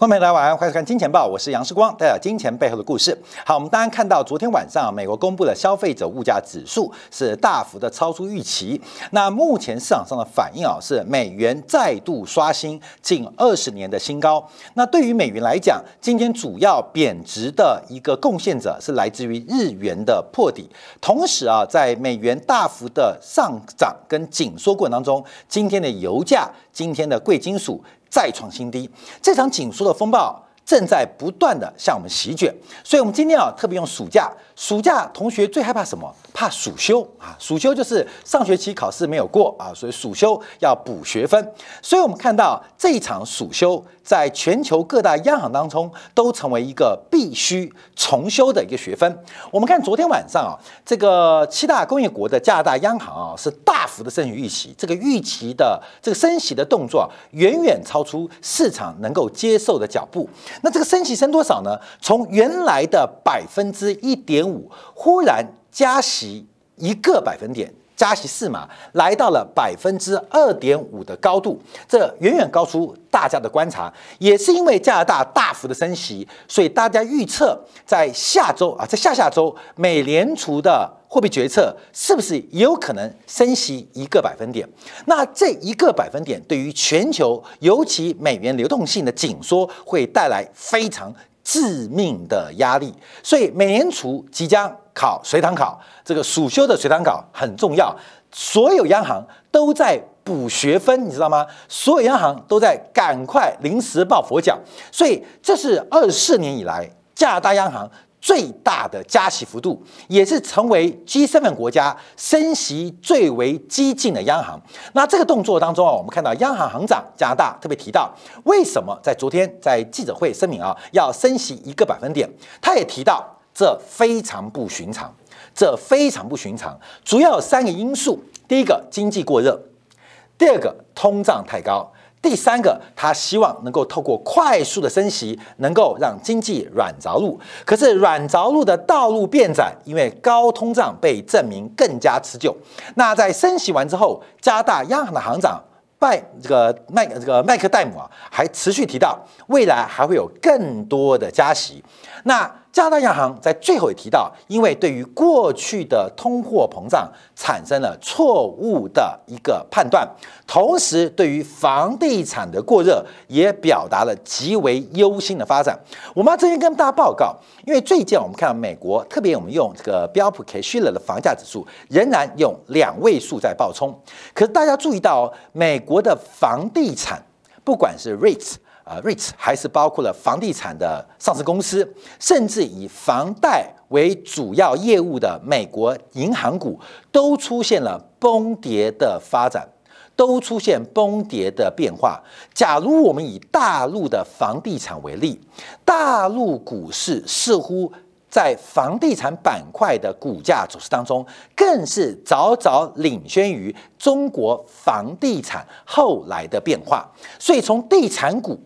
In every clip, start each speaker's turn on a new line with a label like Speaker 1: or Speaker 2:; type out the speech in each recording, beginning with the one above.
Speaker 1: 欢迎来晚上欢迎看《金钱报》，我是杨世光，带来金钱背后的故事。好，我们当然看到昨天晚上美国公布的消费者物价指数是大幅的超出预期。那目前市场上的反应啊，是美元再度刷新近二十年的新高。那对于美元来讲，今天主要贬值的一个贡献者是来自于日元的破底。同时啊，在美元大幅的上涨跟紧缩过程当中，今天的油价、今天的贵金属。再创新低，这场紧缩的风暴正在不断的向我们席卷，所以，我们今天啊特别用暑假。暑假同学最害怕什么？怕暑修啊！暑修就是上学期考试没有过啊，所以暑修要补学分。所以我们看到这一场暑修，在全球各大央行当中都成为一个必须重修的一个学分。我们看昨天晚上啊，这个七大工业国的加拿大央行啊是大幅的升于预期，这个预期的这个升息的动作远远超出市场能够接受的脚步。那这个升息升多少呢？从原来的百分之一点。五忽然加息一个百分点，加息四码，来到了百分之二点五的高度，这远远高出大家的观察。也是因为加拿大大幅的升息，所以大家预测在下周啊，在下下周，美联储的货币决策是不是也有可能升息一个百分点？那这一个百分点对于全球，尤其美元流动性的紧缩，会带来非常。致命的压力，所以美联储即将考随堂考，这个暑休的随堂考很重要，所有央行都在补学分，你知道吗？所有央行都在赶快临时抱佛脚，所以这是二四年以来加拿大央行。最大的加息幅度，也是成为 G7 国家升息最为激进的央行。那这个动作当中啊，我们看到央行行长加拿大特别提到，为什么在昨天在记者会声明啊，要升息一个百分点？他也提到，这非常不寻常，这非常不寻常。主要有三个因素：第一个，经济过热；第二个，通胀太高。第三个，他希望能够透过快速的升息，能够让经济软着陆。可是软着陆的道路变窄，因为高通胀被证明更加持久。那在升息完之后，加大央行的行长拜这个麦这个麦克戴姆啊，还持续提到未来还会有更多的加息。那加拿大央行在最后也提到，因为对于过去的通货膨胀产生了错误的一个判断，同时对于房地产的过热也表达了极为忧心的发展。我们要这边跟大家报告，因为最近我们看到美国，特别我们用这个标普 K 虚了的房价指数仍然用两位数在暴冲，可是大家注意到，美国的房地产不管是 REITs。啊，REITs 还是包括了房地产的上市公司，甚至以房贷为主要业务的美国银行股，都出现了崩跌的发展，都出现崩跌的变化。假如我们以大陆的房地产为例，大陆股市似乎在房地产板块的股价走势当中，更是早早领先于中国房地产后来的变化。所以从地产股。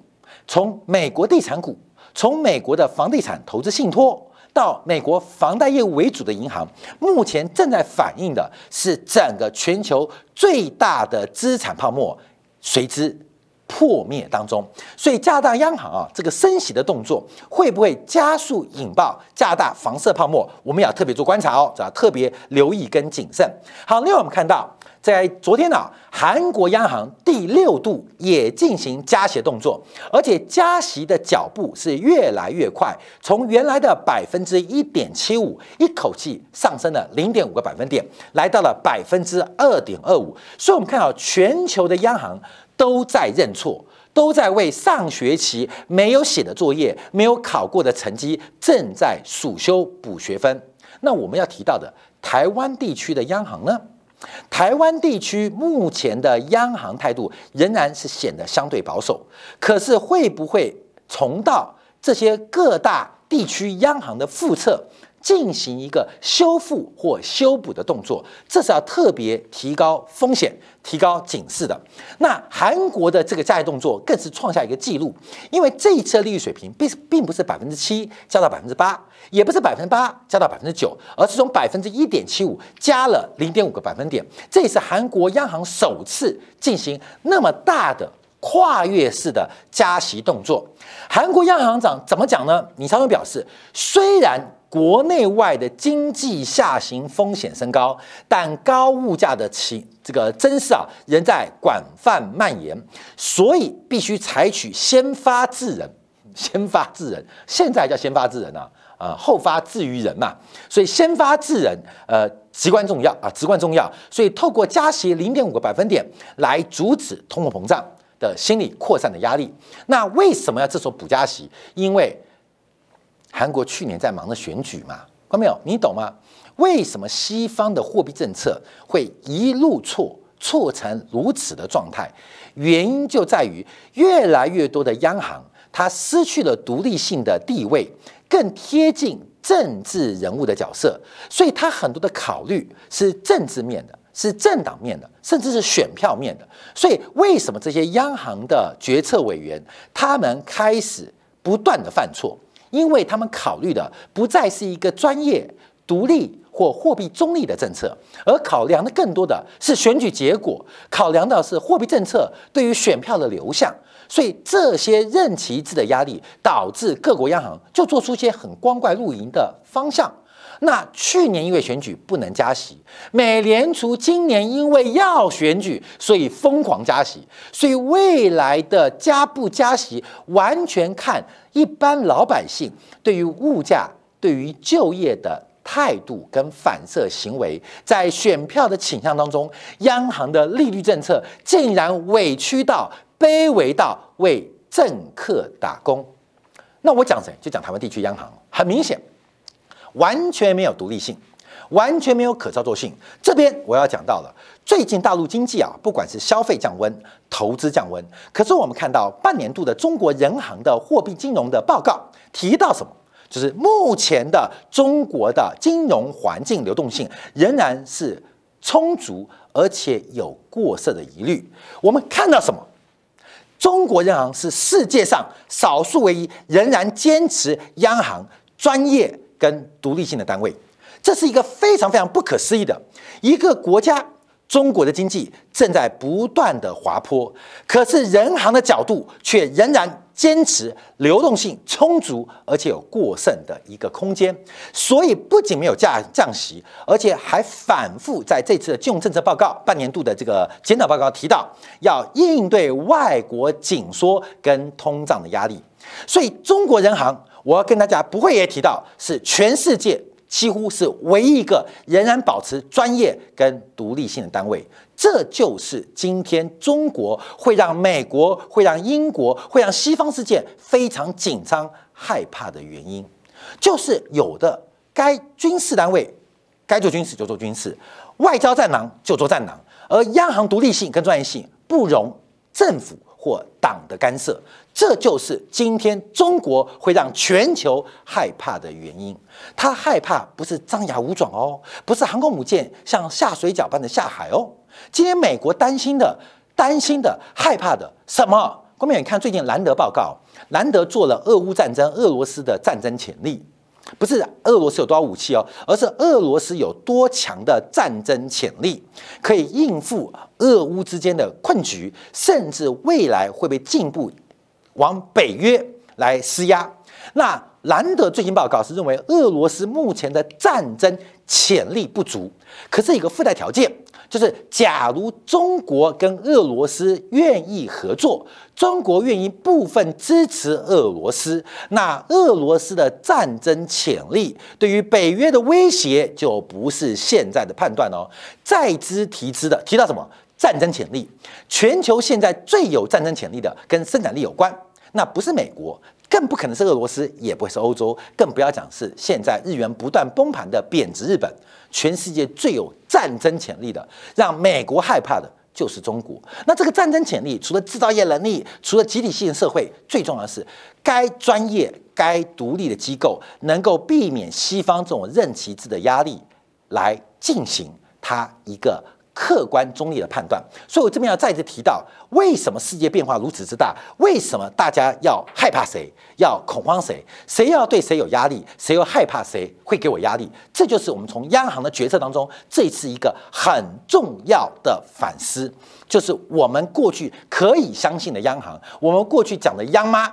Speaker 1: 从美国地产股，从美国的房地产投资信托到美国房贷业务为主的银行，目前正在反映的是整个全球最大的资产泡沫随之破灭当中。所以加拿大央行啊，这个升息的动作会不会加速引爆加拿大房市泡沫？我们要特别做观察哦，要特别留意跟谨慎。好，另外我们看到。在昨天呢，韩国央行第六度也进行加息动作，而且加息的脚步是越来越快，从原来的百分之一点七五，一口气上升了零点五个百分点，来到了百分之二点二五。所以，我们看到全球的央行都在认错，都在为上学期没有写的作业、没有考过的成绩，正在暑修补学分。那我们要提到的台湾地区的央行呢？台湾地区目前的央行态度仍然是显得相对保守，可是会不会重蹈这些各大地区央行的覆辙？进行一个修复或修补的动作，这是要特别提高风险、提高警示的。那韩国的这个加息动作更是创下一个记录，因为这一次的利率水平并并不是百分之七加到百分之八，也不是百分之八加到百分之九，而是从百分之一点七五加了零点五个百分点。这也是韩国央行首次进行那么大的。跨越式的加息动作。韩国央行行长怎么讲呢？李昌镒表示，虽然国内外的经济下行风险升高，但高物价的情这个增势啊仍在广泛蔓延，所以必须采取先发制人，先发制人，现在叫先发制人啊，呃，后发制于人嘛，所以先发制人，呃，至关重要啊，至关重要，所以透过加息零点五个百分点来阻止通货膨胀。的心理扩散的压力，那为什么要这时候补加息？因为韩国去年在忙着选举嘛，看到没有？你懂吗？为什么西方的货币政策会一路错错成如此的状态？原因就在于越来越多的央行它失去了独立性的地位，更贴近政治人物的角色，所以它很多的考虑是政治面的。是政党面的，甚至是选票面的，所以为什么这些央行的决策委员他们开始不断的犯错？因为他们考虑的不再是一个专业、独立或货币中立的政策，而考量的更多的是选举结果，考量的是货币政策对于选票的流向。所以这些任期制的压力，导致各国央行就做出一些很光怪陆离的方向。那去年因为选举不能加息，美联储今年因为要选举，所以疯狂加息，所以未来的加不加息，完全看一般老百姓对于物价、对于就业的态度跟反射行为，在选票的倾向当中，央行的利率政策竟然委屈到卑微到为政客打工。那我讲谁？就讲台湾地区央行，很明显。完全没有独立性，完全没有可操作性。这边我要讲到了，最近大陆经济啊，不管是消费降温、投资降温，可是我们看到半年度的中国人行的货币金融的报告提到什么？就是目前的中国的金融环境流动性仍然是充足，而且有过剩的疑虑。我们看到什么？中国人行是世界上少数唯一仍然坚持央行专业。跟独立性的单位，这是一个非常非常不可思议的一个国家。中国的经济正在不断的滑坡，可是人行的角度却仍然坚持流动性充足，而且有过剩的一个空间。所以不仅没有降降息，而且还反复在这次的金融政策报告半年度的这个检讨报告提到，要应对外国紧缩跟通胀的压力。所以中国人行。我要跟大家不会也提到，是全世界几乎是唯一一个仍然保持专业跟独立性的单位。这就是今天中国会让美国、会让英国、会让西方世界非常紧张害怕的原因，就是有的该军事单位该做军事就做军事，外交战狼就做战狼，而央行独立性跟专业性不容政府。或党的干涉，这就是今天中国会让全球害怕的原因。他害怕不是张牙舞爪哦，不是航空母舰像下水饺般的下海哦。今天美国担心的、担心的、害怕的什么？郭明，你看最近兰德报告，兰德做了俄乌战争，俄罗斯的战争潜力。不是俄罗斯有多少武器哦，而是俄罗斯有多强的战争潜力，可以应付俄乌之间的困局，甚至未来会被进一步往北约来施压。那兰德最新报告是认为俄罗斯目前的战争潜力不足，可是一个附带条件。就是，假如中国跟俄罗斯愿意合作，中国愿意部分支持俄罗斯，那俄罗斯的战争潜力对于北约的威胁就不是现在的判断哦。再之提之的提到什么战争潜力？全球现在最有战争潜力的跟生产力有关，那不是美国，更不可能是俄罗斯，也不会是欧洲，更不要讲是现在日元不断崩盘的贬值日本。全世界最有战争潜力的，让美国害怕的就是中国。那这个战争潜力，除了制造业能力，除了集体性社会，最重要的是该专业、该独立的机构能够避免西方这种任其制的压力，来进行它一个客观中立的判断。所以我这边要再次提到，为什么世界变化如此之大？为什么大家要害怕谁？要恐慌谁？谁要对谁有压力？谁又害怕谁会给我压力？这就是我们从央行的决策当中，这次一个很重要的反思，就是我们过去可以相信的央行，我们过去讲的央妈，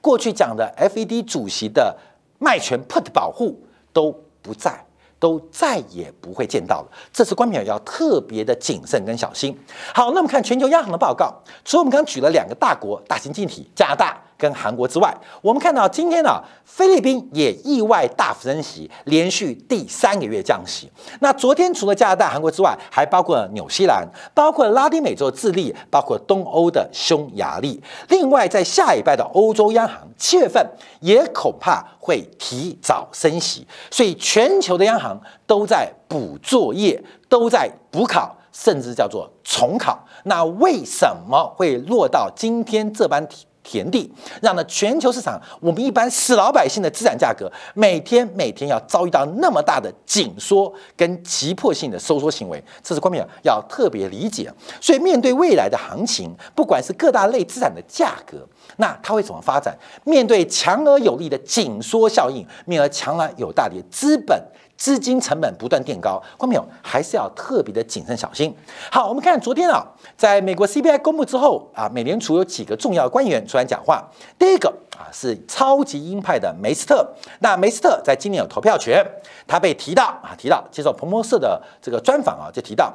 Speaker 1: 过去讲的 FED 主席的卖权 put 保护都不在。都再也不会见到了，这次观众要特别的谨慎跟小心。好，那我们看全球央行的报告，除了我们刚刚举了两个大国大型经济体加拿大。跟韩国之外，我们看到今天呢，菲律宾也意外大幅升息，连续第三个月降息。那昨天除了加拿大、韩国之外，还包括纽西兰，包括拉丁美洲智利，包括东欧的匈牙利。另外，在下一拜的欧洲央行七月份也恐怕会提早升息，所以全球的央行都在补作业，都在补考，甚至叫做重考。那为什么会落到今天这般体？田地，让呢全球市场，我们一般死老百姓的资产价格，每天每天要遭遇到那么大的紧缩跟急迫性的收缩行为，这是关键要特别理解。所以面对未来的行情，不管是各大类资产的价格，那它会怎么发展？面对强而有力的紧缩效应，面而强而有大的资本。资金成本不断垫高，观众朋友还是要特别的谨慎小心。好，我们看昨天啊，在美国 CPI 公布之后啊，美联储有几个重要官员出来讲话。第一个啊是超级鹰派的梅斯特，那梅斯特在今年有投票权，他被提到啊，提到接受彭博社的这个专访啊，就提到，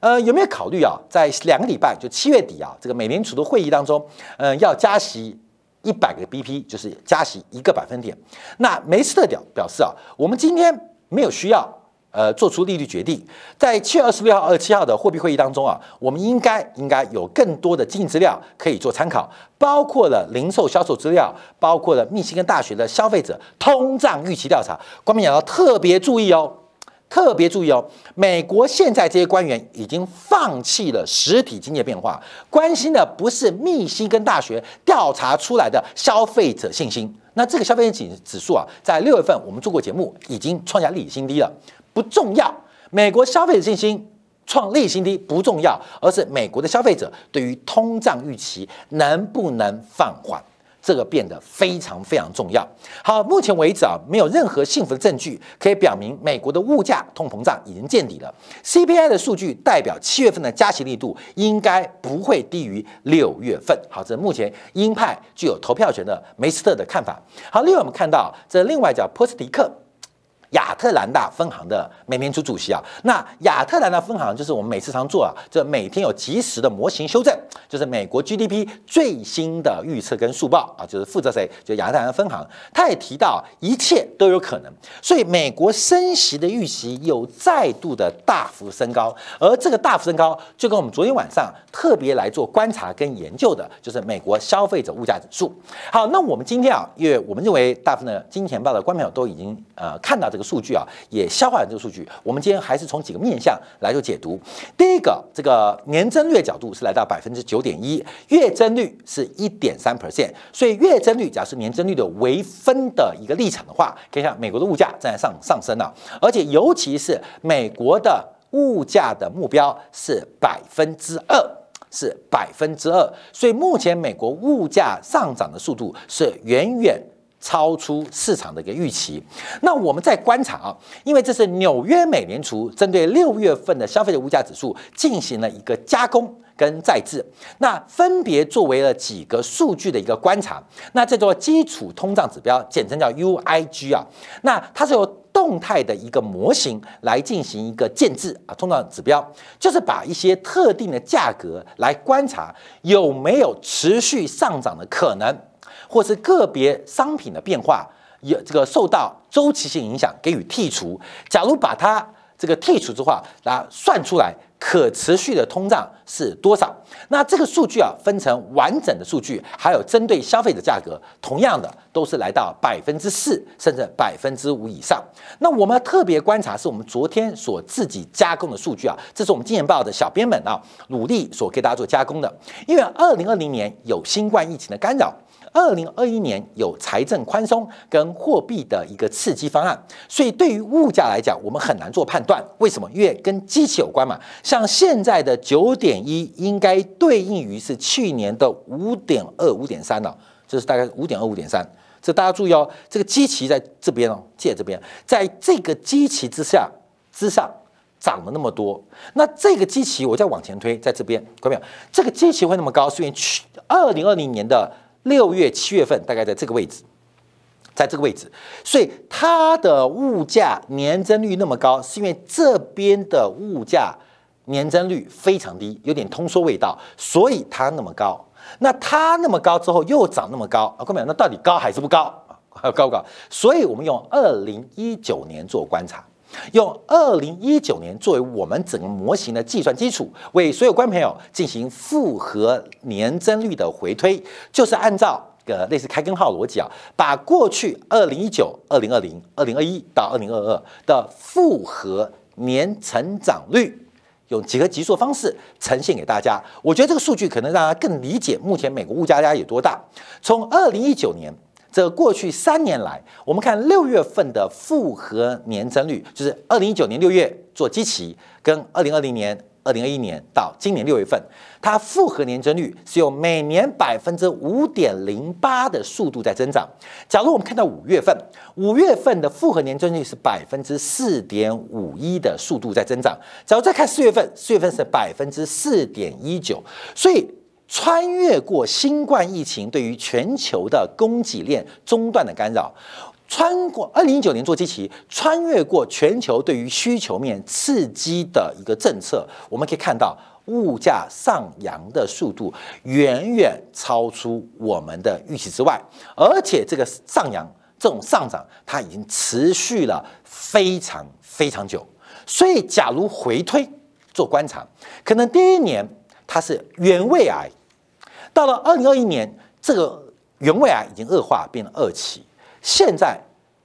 Speaker 1: 呃，有没有考虑啊，在两个礼拜就七月底啊，这个美联储的会议当中，嗯，要加息一百个 BP，就是加息一个百分点。那梅斯特表表示啊，我们今天。没有需要，呃，做出利率决定。在七月二十六号、二十七号的货币会议当中啊，我们应该应该有更多的经济资料可以做参考，包括了零售销售资料，包括了密西根大学的消费者通胀预期调查。官民也要特别注意哦。特别注意哦，美国现在这些官员已经放弃了实体经济变化，关心的不是密西根大学调查出来的消费者信心。那这个消费者指指数啊，在六月份我们做过节目，已经创下历史新低了。不重要，美国消费者信心创历史新低不重要，而是美国的消费者对于通胀预期能不能放缓。这个变得非常非常重要。好，目前为止啊，没有任何幸福的证据可以表明美国的物价通膨胀已经见底了。CPI 的数据代表七月份的加息力度应该不会低于六月份。好，这是目前鹰派具有投票权的梅斯特的看法。好，另外我们看到这另外叫波斯迪克。亚特兰大分行的美联储主席啊，那亚特兰大分行就是我们每次常做啊，这每天有及时的模型修正，就是美国 GDP 最新的预测跟速报啊，就是负责谁？就亚特兰大分行，他也提到一切都有可能，所以美国升息的预期有再度的大幅升高，而这个大幅升高就跟我们昨天晚上特别来做观察跟研究的，就是美国消费者物价指数。好，那我们今天啊，因为我们认为大部分的金钱报的观众都已经呃看到这个。数据啊，也消化了这个数据。我们今天还是从几个面向来做解读。第一个，这个年增率角度是来到百分之九点一，月增率是一点三 percent。所以月增率假设年增率的微分的一个立场的话，可以看美国的物价正在上上升了，而且尤其是美国的物价的目标是百分之二，是百分之二。所以目前美国物价上涨的速度是远远。超出市场的一个预期，那我们在观察啊，因为这是纽约美联储针对六月份的消费者物价指数进行了一个加工跟再制，那分别作为了几个数据的一个观察，那叫做基础通胀指标，简称叫 UIG 啊，那它是由动态的一个模型来进行一个建制啊，通胀指标就是把一些特定的价格来观察有没有持续上涨的可能。或是个别商品的变化有这个受到周期性影响，给予剔除。假如把它这个剔除之话，那算出来可持续的通胀是多少？那这个数据啊，分成完整的数据，还有针对消费者价格，同样的都是来到百分之四甚至百分之五以上。那我们特别观察，是我们昨天所自己加工的数据啊，这是我们金钱报的小编们啊努力所给大家做加工的。因为二零二零年有新冠疫情的干扰。二零二一年有财政宽松跟货币的一个刺激方案，所以对于物价来讲，我们很难做判断。为什么？因为跟机器有关嘛。像现在的九点一，应该对应于是去年的五点二、五点三了，这是大概五点二、五点三。这大家注意哦，这个机器在这边哦，借这边，在这个机器之下之上涨了那么多。那这个机器我再往前推，在这边，看到没有？这个机器会那么高，是因为去二零二零年的。六月、七月份大概在这个位置，在这个位置，所以它的物价年增率那么高，是因为这边的物价年增率非常低，有点通缩味道，所以它那么高。那它那么高之后又涨那么高啊？各位，那到底高还是不高啊？高不高？所以我们用二零一九年做观察。用二零一九年作为我们整个模型的计算基础，为所有观众朋友进行复合年增率的回推，就是按照个类似开根号逻辑啊，把过去二零一九、二零二零、二零二一到二零二二的复合年成长率，用几何级数方式呈现给大家。我觉得这个数据可能让大家更理解目前美国物价压力有多大。从二零一九年。这过去三年来，我们看六月份的复合年增率，就是二零一九年六月做基期，跟二零二零年、二零二一年到今年六月份，它复合年增率是用每年百分之五点零八的速度在增长。假如我们看到五月份，五月份的复合年增率是百分之四点五一的速度在增长。假如再看四月份，四月份是百分之四点一九，所以。穿越过新冠疫情对于全球的供给链中断的干扰，穿过二零一九年做基期，穿越过全球对于需求面刺激的一个政策，我们可以看到物价上扬的速度远远超出我们的预期之外，而且这个上扬这种上涨，它已经持续了非常非常久。所以，假如回推做观察，可能第一年它是原位癌。到了二零二一年，这个原位癌已经恶化，变成二期。现在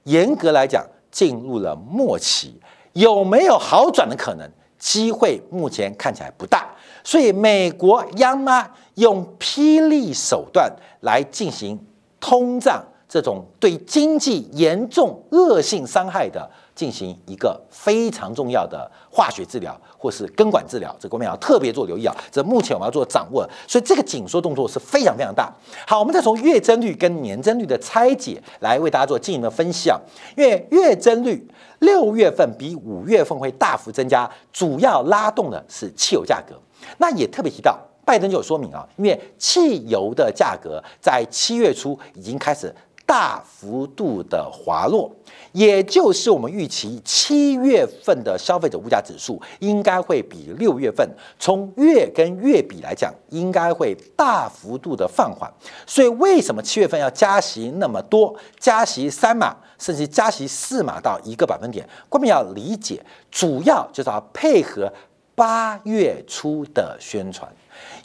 Speaker 1: 严格来讲，进入了末期，有没有好转的可能？机会目前看起来不大。所以，美国央妈用霹雳手段来进行通胀，这种对经济严重恶性伤害的。进行一个非常重要的化学治疗或是根管治疗，这我们要特别做留意啊！这目前我们要做掌握，所以这个紧缩动作是非常非常大。好，我们再从月增率跟年增率的拆解来为大家做进一步的分析啊。因为月增率六月份比五月份会大幅增加，主要拉动的是汽油价格。那也特别提到，拜登就有说明啊，因为汽油的价格在七月初已经开始。大幅度的滑落，也就是我们预期七月份的消费者物价指数应该会比六月份从月跟月比来讲，应该会大幅度的放缓。所以为什么七月份要加息那么多，加息三码，甚至加息四码到一个百分点？我们要理解，主要就是要配合八月初的宣传，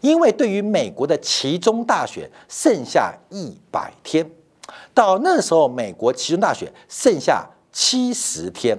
Speaker 1: 因为对于美国的其中大选剩下一百天。到那时候，美国其中大选剩下七十天，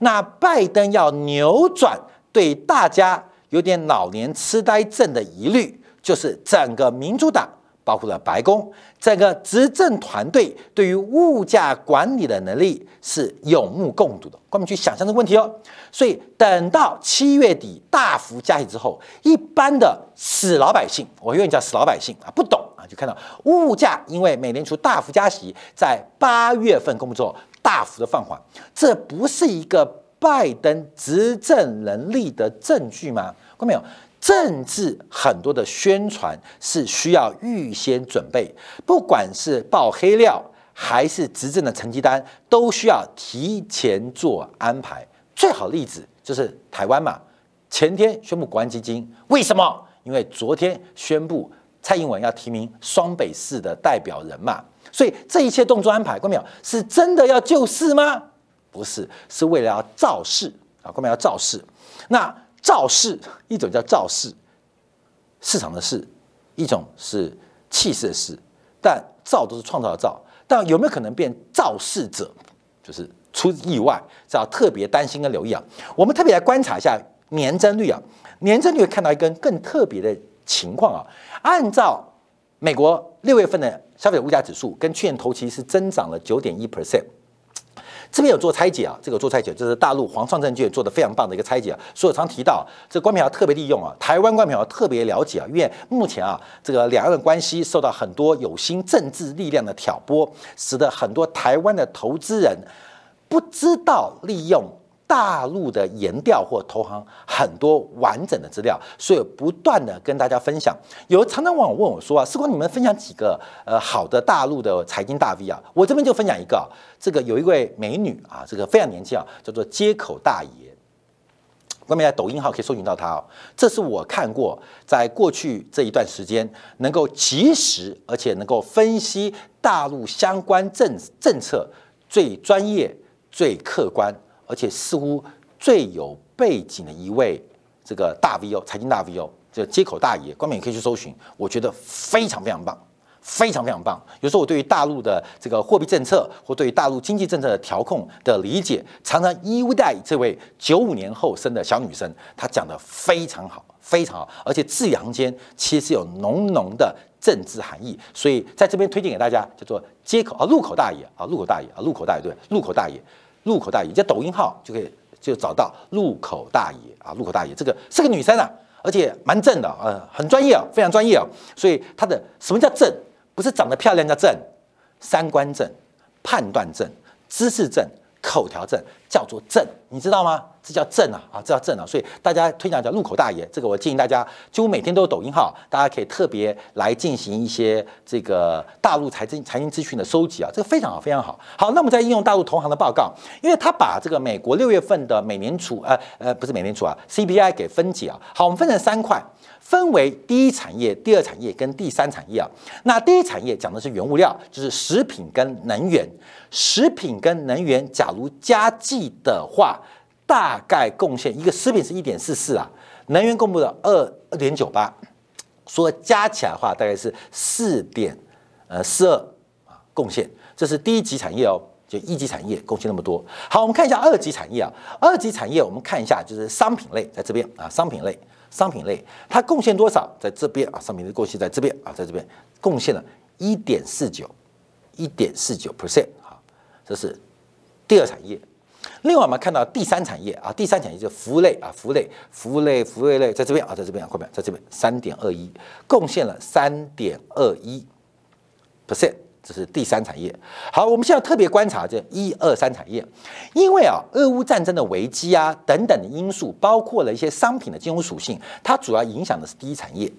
Speaker 1: 那拜登要扭转对大家有点老年痴呆症的疑虑，就是整个民主党，包括了白宫，整个执政团队对于物价管理的能力是有目共睹的。我们去想象这个问题哦。所以等到七月底大幅加息之后，一般的死老百姓，我愿意叫死老百姓啊，不懂。看到物价因为美联储大幅加息，在八月份公布之后大幅的放缓，这不是一个拜登执政能力的证据吗？看到没有？政治很多的宣传是需要预先准备，不管是爆黑料还是执政的成绩单，都需要提前做安排。最好例子就是台湾嘛，前天宣布国安基金，为什么？因为昨天宣布。蔡英文要提名双北市的代表人嘛，所以这一切动作安排，看没有？是真的要救市吗？不是，是为了要造势啊！看没有？要造势。那造势一种叫造势，市场的市，一种是气势的势，但造都是创造的造，但有没有可能变造势者，就是出意外，这要特别担心跟留意啊。我们特别来观察一下年增率啊，年增率看到一根更特别的情况啊，按照美国六月份的消费者物价指数，跟去年同期是增长了九点一 percent。这边有做拆解啊，这个做拆解，这是大陆黄创证券做的非常棒的一个拆解啊。所以我常提到，这个官票要特别利用啊，台湾官票要特别了解啊，因为目前啊，这个两岸的关系受到很多有心政治力量的挑拨，使得很多台湾的投资人不知道利用。大陆的研调或投行很多完整的资料，所以不断的跟大家分享。有常常网友问我说啊，时光你们分享几个呃好的大陆的财经大 V 啊？我这边就分享一个，这个有一位美女啊，这个非常年轻啊，叫做接口大爷。外面在抖音号可以搜寻到她哦。这是我看过在过去这一段时间能够及时而且能够分析大陆相关政政策最专业、最客观。而且似乎最有背景的一位这个大 V O，财经大 V 哦，这接口大爷，官媒也可以去搜寻，我觉得非常非常棒，非常非常棒。有时候我对于大陆的这个货币政策或对于大陆经济政策的调控的理解，常常依赖这位九五年后生的小女生，她讲的非常好，非常好，而且字里行间其实有浓浓的政治含义，所以在这边推荐给大家，叫做接口啊，路口大爷啊，路口大爷啊，路口大爷对，路口大爷。入口大爷，在抖音号就可以就找到入口大爷啊，入口大爷这个是个女生啊，而且蛮正的，呃，很专业啊，非常专业啊，所以她的什么叫正？不是长得漂亮叫正，三观正，判断正，知识正。口条正叫做正，你知道吗？这叫正啊啊，这叫正啊！所以大家推荐叫路口大爷，这个我建议大家，几乎每天都有抖音号，大家可以特别来进行一些这个大陆财经财经资讯的收集啊，这个非常好，非常好。好，那我们再应用大陆同行的报告，因为他把这个美国六月份的美联储呃呃不是美联储啊 CPI 给分解啊，好，我们分成三块。分为第一产业、第二产业跟第三产业啊。那第一产业讲的是原物料，就是食品跟能源。食品跟能源，假如加计的话，大概贡献一个食品是一点四四啊，能源公布的二二点九八，说加起来的话大概是四点呃四二啊贡献。这是第一级产业哦，就一级产业贡献那么多。好，我们看一下二级产业啊，二级产业我们看一下就是商品类，在这边啊，商品类。商品类它贡献多少？在这边啊，商品类贡献在这边啊，在这边贡献了一点四九，一点四九 percent 啊，这是第二产业。另外我们看到第三产业啊，第三产业就是服务类啊，服务类、服务类、服务类在这边啊，在这边后面，在这边三点二一，贡献了三点二一 percent。这是第三产业。好，我们现在特别观察这一二三产业，因为啊，俄乌战争的危机啊等等的因素，包括了一些商品的金融属性，它主要影响的是第一产业，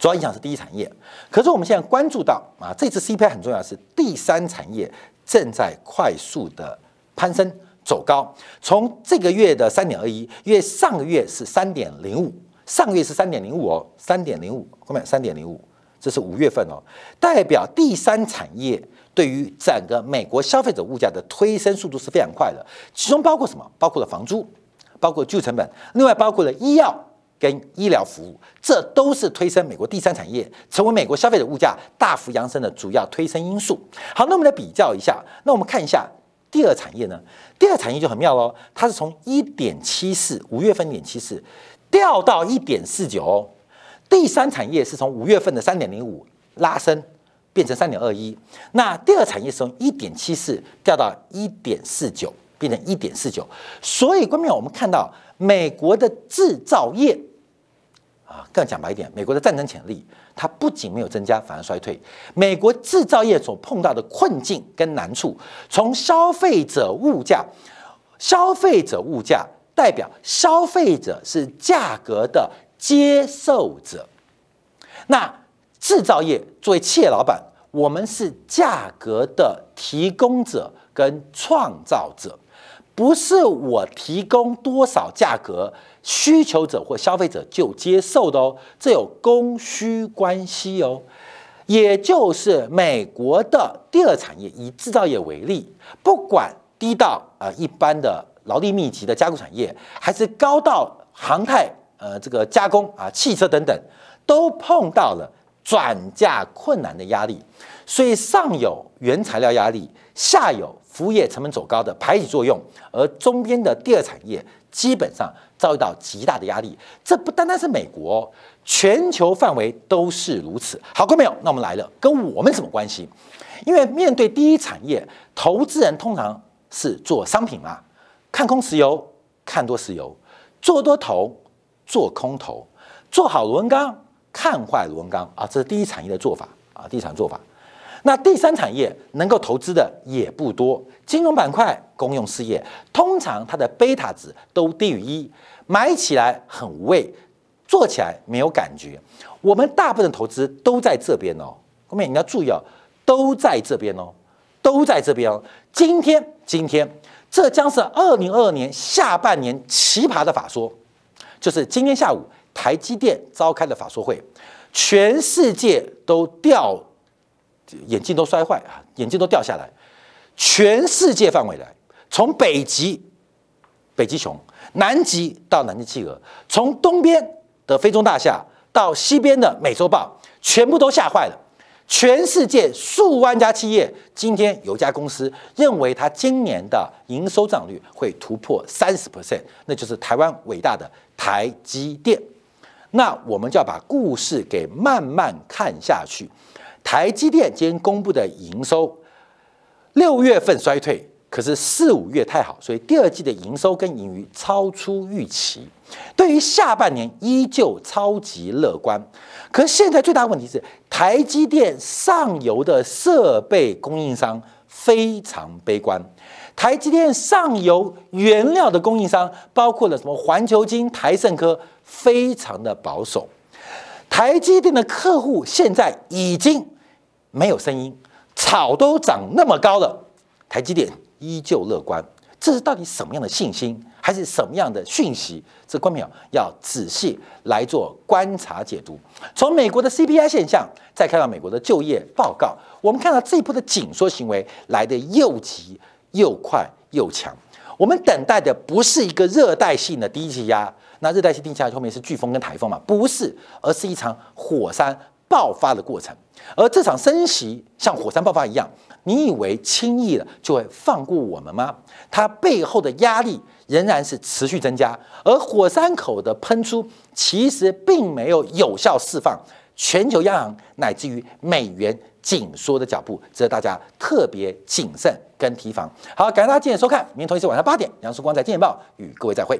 Speaker 1: 主要影响是第一产业。可是我们现在关注到啊，这次 CPI 很重要是第三产业正在快速的攀升走高，从这个月的三点二一，因为上个月是三点零五，上个月是三点零五哦，三点零五后面三点零五。这是五月份哦，代表第三产业对于整个美国消费者物价的推升速度是非常快的，其中包括什么？包括了房租，包括居住成本，另外包括了医药跟医疗服务，这都是推升美国第三产业成为美国消费者物价大幅扬升的主要推升因素。好，那我们来比较一下，那我们看一下第二产业呢？第二产业就很妙喽，它是从一点七四五月份一点七四掉到一点四九。第三产业是从五月份的三点零五拉升变成三点二一，那第二产业是从一点七四掉到一点四九，变成一点四九。所以，关键我们看到美国的制造业啊，更讲白一点，美国的战争潜力它不仅没有增加，反而衰退。美国制造业所碰到的困境跟难处，从消费者物价，消费者物价代表消费者是价格的。接受者，那制造业作为企业老板，我们是价格的提供者跟创造者，不是我提供多少价格，需求者或消费者就接受的哦，这有供需关系哦。也就是美国的第二产业，以制造业为例，不管低到呃一般的劳力密集的加工产业，还是高到航太。呃，这个加工啊，汽车等等，都碰到了转嫁困难的压力，所以上有原材料压力，下有服务业成本走高的排挤作用，而中间的第二产业基本上遭遇到极大的压力。这不单单是美国，全球范围都是如此。好，各位朋友，那我们来了，跟我们什么关系？因为面对第一产业，投资人通常是做商品嘛，看空石油，看多石油，做多头，做空头，做好螺纹钢，看坏螺纹钢啊，这是第一产业的做法啊，第一产做法。那第三产业能够投资的也不多，金融板块、公用事业，通常它的贝塔值都低于一，买起来很无味，做起来没有感觉。我们大部分投资都在这边哦，后面你要注意哦。都在这边哦，都在这边哦。今天，今天，这将是二零二二年下半年奇葩的法说，就是今天下午台积电召开的法说会，全世界都掉眼镜都摔坏啊，眼镜都掉下来。全世界范围来，从北极北极熊，南极到南极企鹅，从东边的非洲大厦到西边的美洲豹，全部都吓坏了。全世界数万家企业，今天有一家公司认为它今年的营收涨率会突破三十 percent，那就是台湾伟大的台积电。那我们就要把故事给慢慢看下去。台积电今天公布的营收，六月份衰退。可是四五月太好，所以第二季的营收跟盈余超出预期。对于下半年依旧超级乐观。可是现在最大的问题是，台积电上游的设备供应商非常悲观。台积电上游原料的供应商，包括了什么环球金、台盛科，非常的保守。台积电的客户现在已经没有声音，草都长那么高了，台积电。依旧乐观，这是到底什么样的信心，还是什么样的讯息？这观众要仔细来做观察解读。从美国的 CPI 现象，再看到美国的就业报告，我们看到这一波的紧缩行为来得又急又快又强。我们等待的不是一个热带性的低气压，那热带性低气压后面是飓风跟台风嘛？不是，而是一场火山爆发的过程。而这场升息像火山爆发一样。你以为轻易的就会放过我们吗？它背后的压力仍然是持续增加，而火山口的喷出其实并没有有效释放全球央行乃至于美元紧缩的脚步，值得大家特别谨慎跟提防。好，感谢大家今天收看，明天同一时间晚上八点，杨曙光在《金钱报》与各位再会。